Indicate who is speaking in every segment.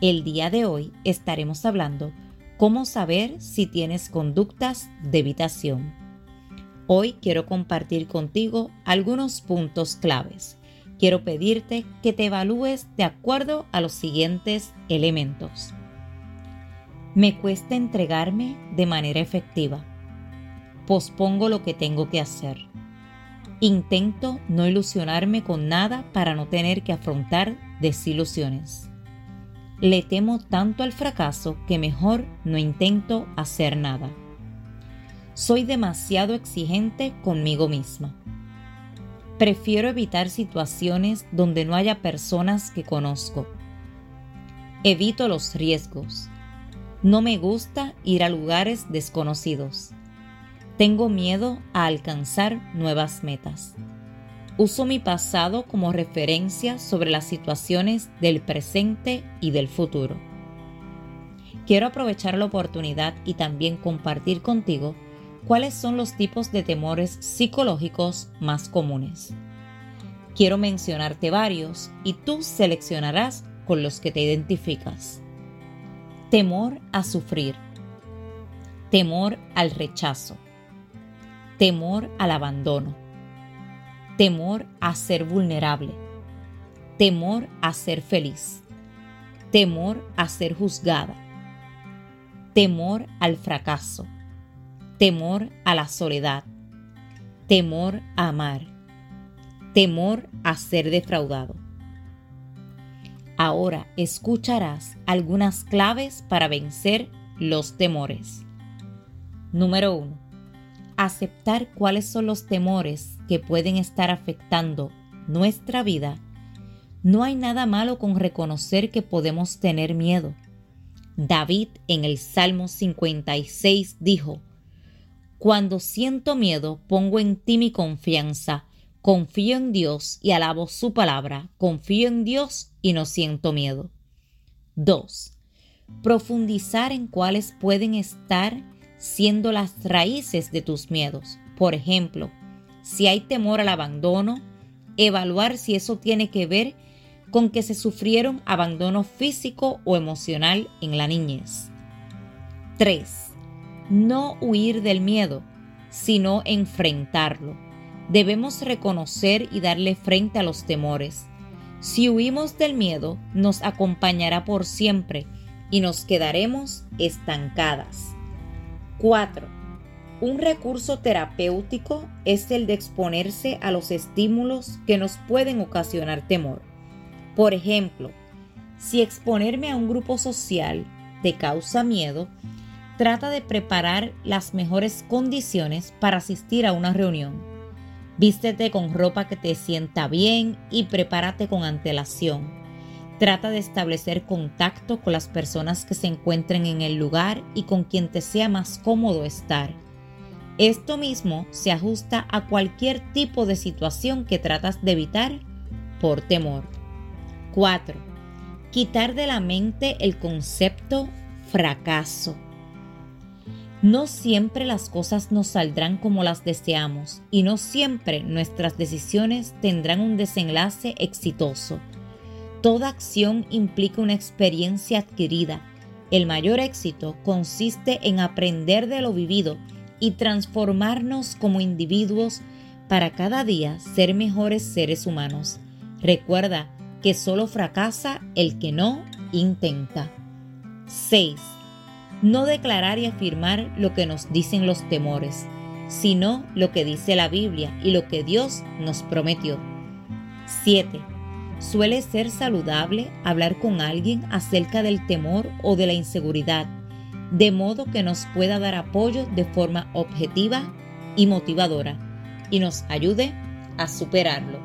Speaker 1: El día de hoy estaremos hablando cómo saber si tienes conductas de evitación. Hoy quiero compartir contigo algunos puntos claves. Quiero pedirte que te evalúes de acuerdo a los siguientes elementos. Me cuesta entregarme de manera efectiva. Pospongo lo que tengo que hacer. Intento no ilusionarme con nada para no tener que afrontar desilusiones le temo tanto al fracaso que mejor no intento hacer nada. Soy demasiado exigente conmigo misma. Prefiero evitar situaciones donde no haya personas que conozco. Evito los riesgos. No me gusta ir a lugares desconocidos. Tengo miedo a alcanzar nuevas metas. Uso mi pasado como referencia sobre las situaciones del presente y del futuro. Quiero aprovechar la oportunidad y también compartir contigo cuáles son los tipos de temores psicológicos más comunes. Quiero mencionarte varios y tú seleccionarás con los que te identificas. Temor a sufrir. Temor al rechazo. Temor al abandono temor a ser vulnerable, temor a ser feliz, temor a ser juzgada, temor al fracaso, temor a la soledad, temor a amar, temor a ser defraudado. Ahora escucharás algunas claves para vencer los temores. Número 1 aceptar cuáles son los temores que pueden estar afectando nuestra vida, no hay nada malo con reconocer que podemos tener miedo. David en el Salmo 56 dijo, Cuando siento miedo, pongo en ti mi confianza, confío en Dios y alabo su palabra, confío en Dios y no siento miedo. 2. Profundizar en cuáles pueden estar siendo las raíces de tus miedos. Por ejemplo, si hay temor al abandono, evaluar si eso tiene que ver con que se sufrieron abandono físico o emocional en la niñez. 3. No huir del miedo, sino enfrentarlo. Debemos reconocer y darle frente a los temores. Si huimos del miedo, nos acompañará por siempre y nos quedaremos estancadas. 4. Un recurso terapéutico es el de exponerse a los estímulos que nos pueden ocasionar temor. Por ejemplo, si exponerme a un grupo social te causa miedo, trata de preparar las mejores condiciones para asistir a una reunión. Vístete con ropa que te sienta bien y prepárate con antelación. Trata de establecer contacto con las personas que se encuentren en el lugar y con quien te sea más cómodo estar. Esto mismo se ajusta a cualquier tipo de situación que tratas de evitar por temor. 4. Quitar de la mente el concepto fracaso. No siempre las cosas nos saldrán como las deseamos y no siempre nuestras decisiones tendrán un desenlace exitoso. Toda acción implica una experiencia adquirida. El mayor éxito consiste en aprender de lo vivido y transformarnos como individuos para cada día ser mejores seres humanos. Recuerda que solo fracasa el que no intenta. 6. No declarar y afirmar lo que nos dicen los temores, sino lo que dice la Biblia y lo que Dios nos prometió. 7 Suele ser saludable hablar con alguien acerca del temor o de la inseguridad, de modo que nos pueda dar apoyo de forma objetiva y motivadora y nos ayude a superarlo.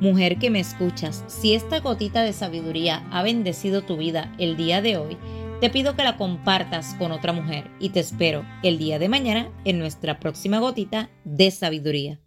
Speaker 1: Mujer que me escuchas, si esta gotita de sabiduría ha bendecido tu vida el día de hoy, te pido que la compartas con otra mujer y te espero el día de mañana en nuestra próxima gotita de sabiduría.